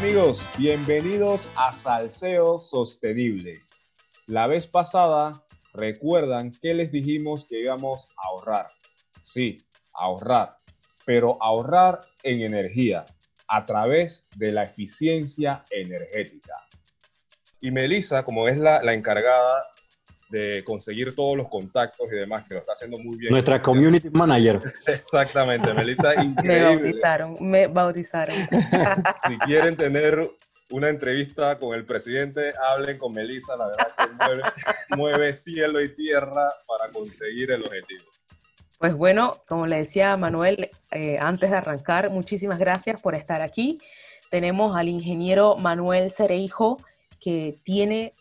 amigos, bienvenidos a Salseo Sostenible. La vez pasada, recuerdan que les dijimos que íbamos a ahorrar. Sí, ahorrar, pero ahorrar en energía a través de la eficiencia energética. Y Melissa, como es la, la encargada de conseguir todos los contactos y demás, que lo está haciendo muy bien. Nuestra community manager. Exactamente, Melissa, increíble. Me bautizaron, me bautizaron. si quieren tener una entrevista con el presidente, hablen con Melissa, la verdad que mueve, mueve cielo y tierra para conseguir el objetivo. Pues bueno, como le decía Manuel, eh, antes de arrancar, muchísimas gracias por estar aquí. Tenemos al ingeniero Manuel Cereijo, que tiene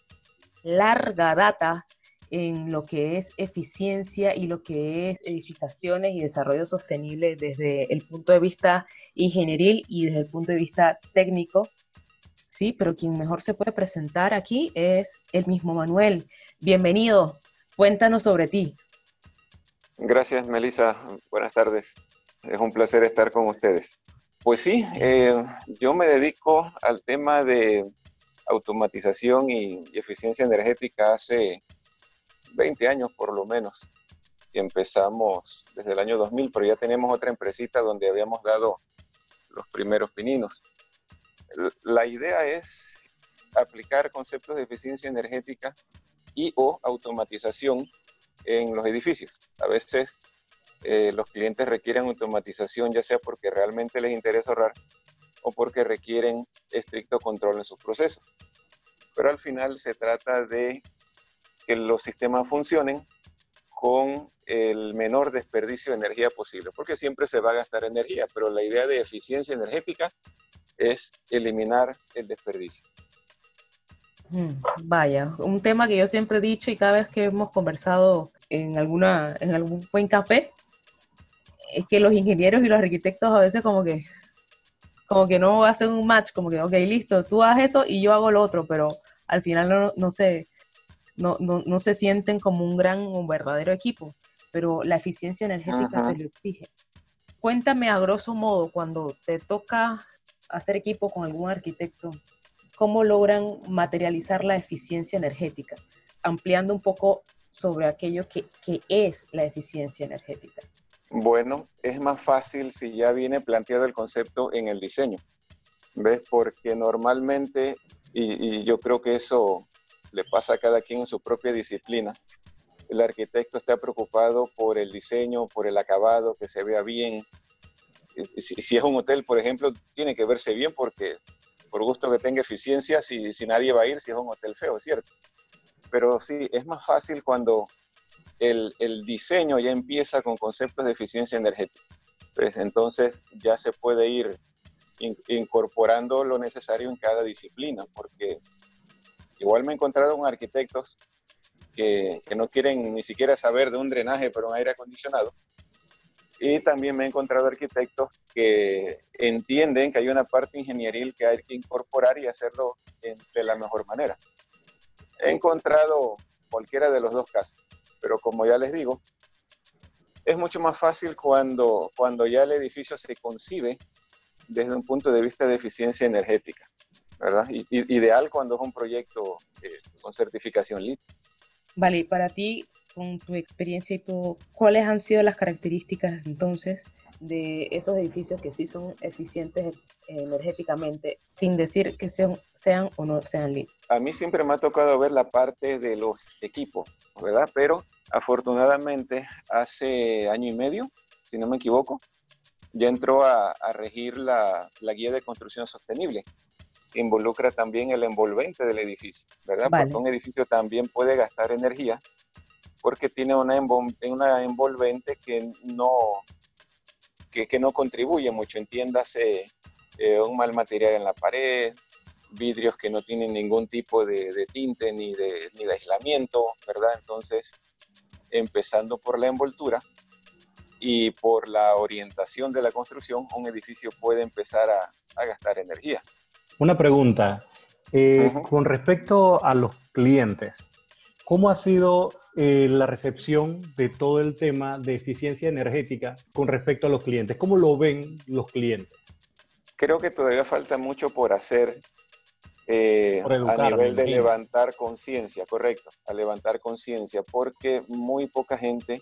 larga data en lo que es eficiencia y lo que es edificaciones y desarrollo sostenible desde el punto de vista ingenieril y desde el punto de vista técnico. Sí, pero quien mejor se puede presentar aquí es el mismo Manuel. Bienvenido, cuéntanos sobre ti. Gracias, Melissa. Buenas tardes. Es un placer estar con ustedes. Pues sí, eh, yo me dedico al tema de automatización y, y eficiencia energética hace 20 años por lo menos. Y empezamos desde el año 2000, pero ya tenemos otra empresita donde habíamos dado los primeros pininos. La idea es aplicar conceptos de eficiencia energética y o automatización en los edificios. A veces eh, los clientes requieren automatización ya sea porque realmente les interesa ahorrar o porque requieren estricto control en sus procesos. Pero al final se trata de que los sistemas funcionen con el menor desperdicio de energía posible, porque siempre se va a gastar energía, pero la idea de eficiencia energética es eliminar el desperdicio. Mm, vaya, un tema que yo siempre he dicho y cada vez que hemos conversado en, alguna, en algún buen café, es que los ingenieros y los arquitectos a veces como que, como que no hacen un match, como que, ok, listo, tú haces eso y yo hago lo otro, pero al final no, no sé, no, no, no, se sienten como un gran, un verdadero equipo, pero la eficiencia energética te lo exige. Cuéntame a grosso modo, cuando te toca hacer equipo con algún arquitecto, ¿cómo logran materializar la eficiencia energética? Ampliando un poco sobre aquello que, que es la eficiencia energética. Bueno, es más fácil si ya viene planteado el concepto en el diseño, ¿ves? Porque normalmente, y, y yo creo que eso le pasa a cada quien en su propia disciplina. El arquitecto está preocupado por el diseño, por el acabado, que se vea bien. Si, es un hotel, por ejemplo, tiene que verse bien porque por gusto que tenga eficiencia, si, si nadie va a ir, si es un hotel feo, ¿cierto? Pero sí, es más fácil cuando el, el diseño ya empieza con conceptos de eficiencia energética. Pues, entonces ya se puede ir incorporando lo necesario en cada disciplina, porque Igual me con arquitectos que, que, no quieren ni siquiera saber de un drenaje para un aire acondicionado. Y también me he encontrado arquitectos que entienden que hay una parte ingenieril que hay que incorporar y hacerlo de la mejor manera. He encontrado cualquiera de los dos casos, pero como ya les digo, es mucho más fácil cuando, cuando ya el edificio se concibe desde un punto de vista de eficiencia energética. ¿Verdad? ideal cuando es un proyecto eh, con certificación LEED. Vale, para ti, con tu experiencia y todo, ¿cuáles han sido las características entonces de esos edificios que sí son eficientes energéticamente, sin decir que sean, sean o no sean LEED? A mí siempre me ha tocado ver la parte de los equipos, ¿verdad? Pero afortunadamente hace año y medio, si no me equivoco, ya entró a, a regir la, la guía de construcción sostenible involucra también el envolvente del edificio, ¿verdad? Porque un edificio también puede gastar energía porque tiene una, una envolvente que no, que, que, no contribuye mucho, entiéndase eh, un mal material en la pared, vidrios que no tienen ningún tipo de, de tinte ni de, ni de aislamiento, ¿verdad? Entonces, empezando por la envoltura, y por la orientación de la construcción, un edificio puede empezar a, a gastar energía. Una pregunta. Eh, con respecto a los clientes, ¿cómo ha sido eh, la recepción de todo el tema de eficiencia energética con respecto a los clientes? ¿Cómo lo ven los clientes? Creo que todavía falta mucho por hacer eh, a nivel de levantar conciencia, correcto, a levantar conciencia, porque muy poca gente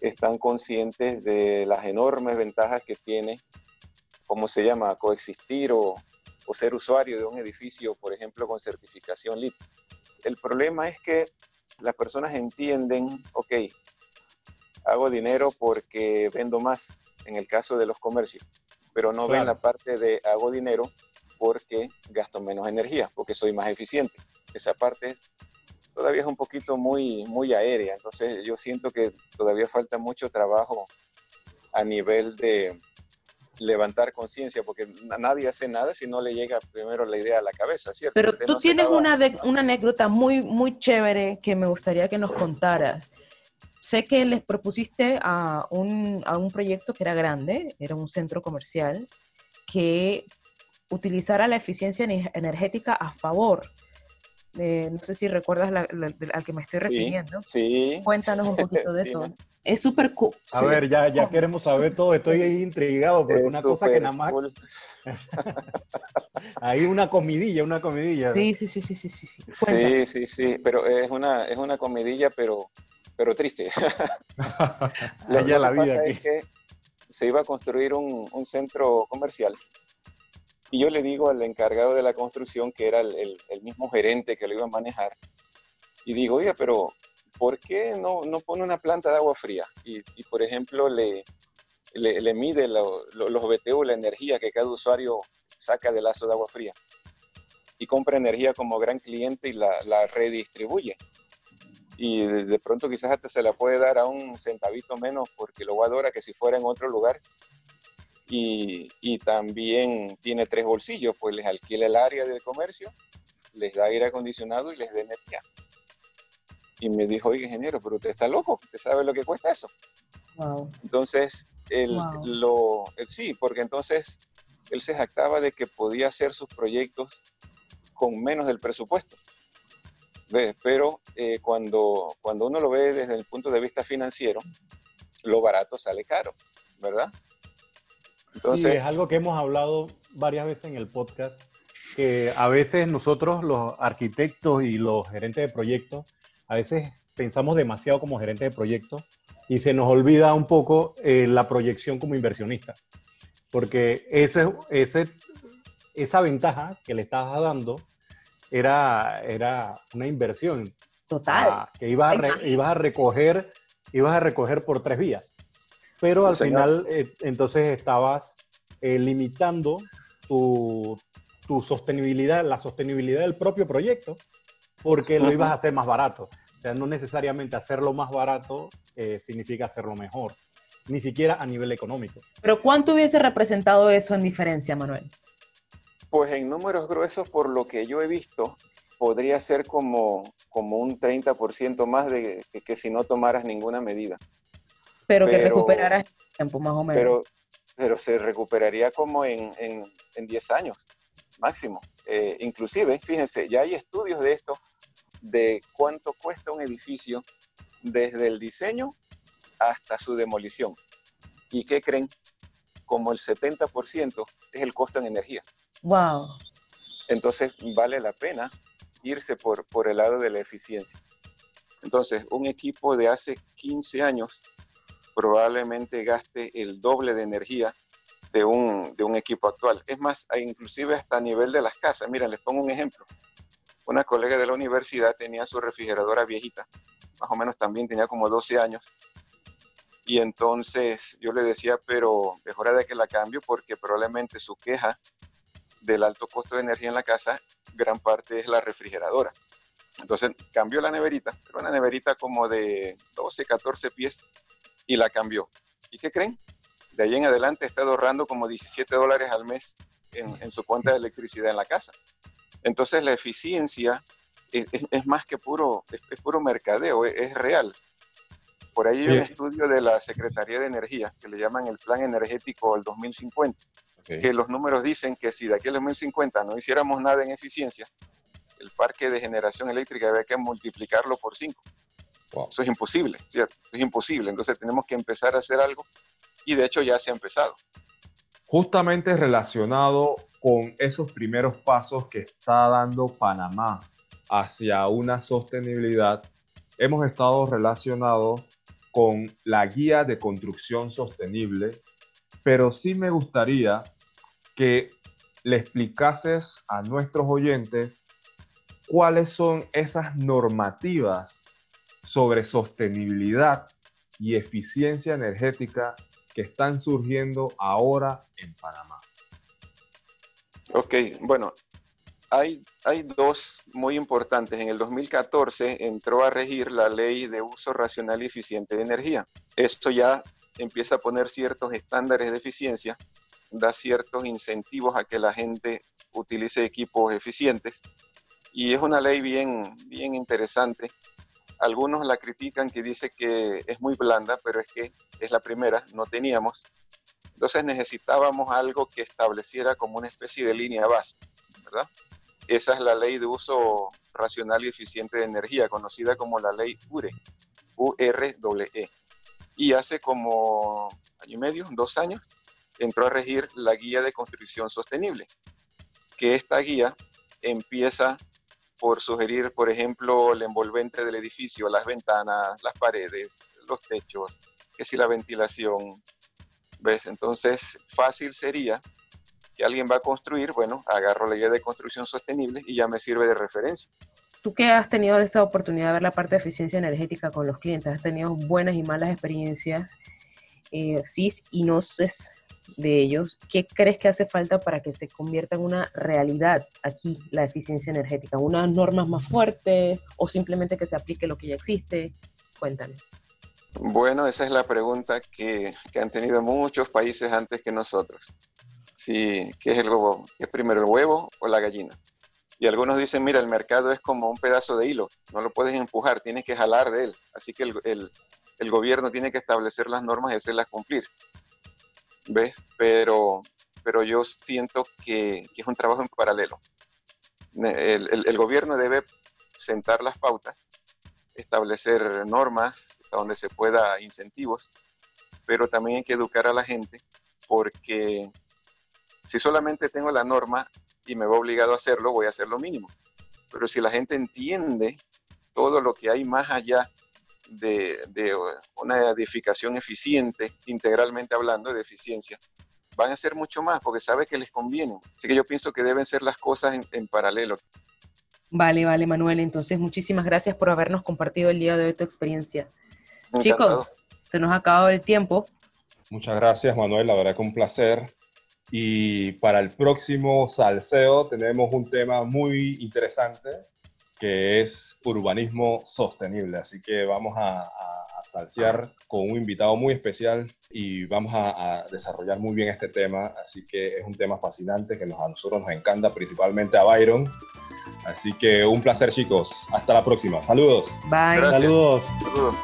están conscientes de las enormes ventajas que tiene, ¿cómo se llama?, coexistir o, o ser usuario de un edificio, por ejemplo, con certificación LEED. El problema es que las personas entienden, ok, hago dinero porque vendo más, en el caso de los comercios, pero no ven la parte de hago dinero porque gasto menos energía, porque soy más eficiente. Esa parte todavía es un poquito muy, muy aérea, entonces yo siento que todavía falta mucho trabajo a nivel de levantar conciencia, porque nadie hace nada si no le llega primero la idea a la cabeza, ¿cierto? Pero tú tienes una, una anécdota muy, muy chévere que me gustaría que nos contaras. Sé que les propusiste a un, a un proyecto que era grande, era un centro comercial, que utilizara la eficiencia energética a favor. No sé si recuerdas al que me estoy refiriendo. Sí. Cuéntanos un poquito de eso. Es súper cool. A ver, ya, ya queremos saber todo. Estoy intrigado porque es una cosa que nada más. Hay una comidilla, una comidilla. Sí, sí, sí, sí, sí, sí. Sí, sí, sí, sí, pero es una, es una comidilla, pero pero triste. la, ya la vida es que se iba a construir un, un, centro comercial y yo le digo al encargado de la construcción, que era el, el, mismo gerente que lo iba a manejar, y digo, oye, pero ¿por qué no, no pone una planta de agua fría? Y, y por ejemplo, le, le, le mide los BTU, la energía que cada usuario saca del lazo de agua fría. Y compra energía como gran cliente y la, la redistribuye y de, pronto quizás hasta se la puede dar a un centavito menos porque lo adora que si fuera en otro lugar. Y, y, también tiene tres bolsillos, pues les alquila el área del comercio, les da aire acondicionado y les da energía. Y me dijo, oye, ingeniero, pero usted está loco, usted sabe lo que cuesta eso. Entonces, él, lo, sí, porque entonces él se jactaba de que podía hacer sus proyectos con menos del presupuesto pero eh, cuando, cuando uno lo ve desde el punto de vista financiero, lo barato sale caro, ¿verdad? Entonces, sí, es algo que hemos hablado varias veces en el podcast, que a veces nosotros los arquitectos y los gerentes de proyectos, a veces pensamos demasiado como gerentes de proyectos y se nos olvida un poco eh, la proyección como inversionista, porque ese, ese, esa ventaja que le estás dando era, era una inversión. Total. Ah, que ibas a, ibas a recoger, ibas a recoger por tres vías. Pero al final, eh, entonces estabas eh, limitando tu, tu, sostenibilidad, la sostenibilidad del propio proyecto, porque lo ibas a hacer más barato. O sea, no necesariamente hacerlo más barato eh, significa hacerlo mejor, ni siquiera a nivel económico. Pero ¿cuánto hubiese representado eso en diferencia, Manuel? Pues en números gruesos, por lo que yo he visto, podría ser como, como un 30% más de que, si no tomaras ninguna medida. Pero, que recuperaras tiempo, más o menos. Pero, pero se recuperaría como en, en, en 10 años, máximo. Eh, inclusive, fíjense, ya hay estudios de esto, de cuánto cuesta un edificio desde el diseño hasta su demolición. ¿Y qué creen? Como el 70% es el costo en energía. Wow. Entonces vale la pena irse por, por el lado de la eficiencia. Entonces, un equipo de hace 15 años probablemente gaste el doble de energía de un, de un equipo actual. Es más, inclusive hasta a nivel de las casas. Mira, les pongo un ejemplo. Una colega de la universidad tenía su refrigeradora viejita, más o menos también tenía como 12 años. Y entonces yo le decía, pero es de que la cambio porque probablemente su queja del alto costo de energía en la casa, gran parte es la refrigeradora. Entonces cambió la neverita, era una neverita como de 12, 14 pies y la cambió. ¿Y qué creen? De ahí en adelante está ahorrando como 17 dólares al mes en, su cuenta de electricidad en la casa. Entonces la eficiencia es, más que puro, es, puro mercadeo, es, real. Por ahí hay un estudio de la Secretaría de Energía que le llaman el Plan Energético al 2050 que los números dicen que si de aquí al 2050 no hiciéramos nada en eficiencia, el parque de generación eléctrica habría que multiplicarlo por 5. Eso es imposible, ¿cierto? Es imposible. Entonces tenemos que empezar a hacer algo y de hecho ya se ha empezado. justamente relacionado con esos primeros pasos que está dando Panamá hacia una sostenibilidad, hemos estado relacionados con la guía de construcción sostenible, pero sí me gustaría que le explicases a nuestros oyentes cuáles son esas normativas sobre sostenibilidad y eficiencia energética que están surgiendo ahora en Panamá. Ok, bueno, hay, hay dos muy importantes. En el 2014 entró a regir la ley de uso racional y eficiente de energía. Esto ya empieza a poner ciertos estándares de eficiencia, da ciertos incentivos a que la gente utilice equipos eficientes y es una ley bien, bien interesante. Algunos la critican que dice que es muy blanda, pero es que es la primera, no teníamos. Entonces necesitábamos algo que estableciera como una especie de línea base, ¿verdad? Esa es la ley de uso racional y eficiente de energía, conocida como la ley URE, U-R-E. Y hace como año y medio, dos años, entró a regir la guía de construcción sostenible, que esta guía empieza por sugerir, por ejemplo, el envolvente del edificio, las ventanas, las paredes, los techos, que si la ventilación, ¿ves? Entonces, fácil sería que alguien va a construir, bueno, agarro la guía de construcción sostenible y ya me sirve de referencia. Tú que has tenido esa oportunidad de ver la parte de eficiencia energética con los clientes, has tenido buenas y malas experiencias, eh, CIS y no sé de ellos, ¿qué crees que hace falta para que se convierta en una realidad aquí la eficiencia energética? ¿Unas normas más fuertes o simplemente que se aplique lo que ya existe? Cuéntame. Bueno, esa es la pregunta que, que han tenido muchos países antes que nosotros. Sí, ¿qué es el huevo? ¿Es primero el huevo o la gallina? Y algunos dicen, mira, el mercado es como un pedazo de hilo, no lo puedes empujar, tienes que jalar de él. Así que el, el, el gobierno tiene que establecer las normas y hacerlas cumplir. ¿Ves? Pero, pero yo siento que, es un trabajo en paralelo. El, el, gobierno debe sentar las pautas, establecer normas donde se pueda incentivos, pero también hay que educar a la gente porque si solamente tengo la norma y me voy obligado a hacerlo, voy a hacer lo mínimo. Pero si la gente entiende todo lo que hay más allá de, de, una edificación eficiente, integralmente hablando de eficiencia, van a hacer mucho más porque sabe que les conviene. Así que yo pienso que deben ser las cosas en, en paralelo. Vale, vale, Manuel. Entonces, muchísimas gracias por habernos compartido el día de hoy tu experiencia. Encantado. Chicos, se nos ha acabado el tiempo. Muchas gracias, Manuel. La verdad que un placer. Y para el próximo salseo tenemos un tema muy interesante que es urbanismo sostenible. Así que vamos a, a, a salsear con un invitado muy especial y vamos a, a, desarrollar muy bien este tema. Así que es un tema fascinante que nos, a nosotros nos encanta, principalmente a Byron. Así que un placer chicos. Hasta la próxima. Saludos. Bye. Gracias. Saludos. Saludos.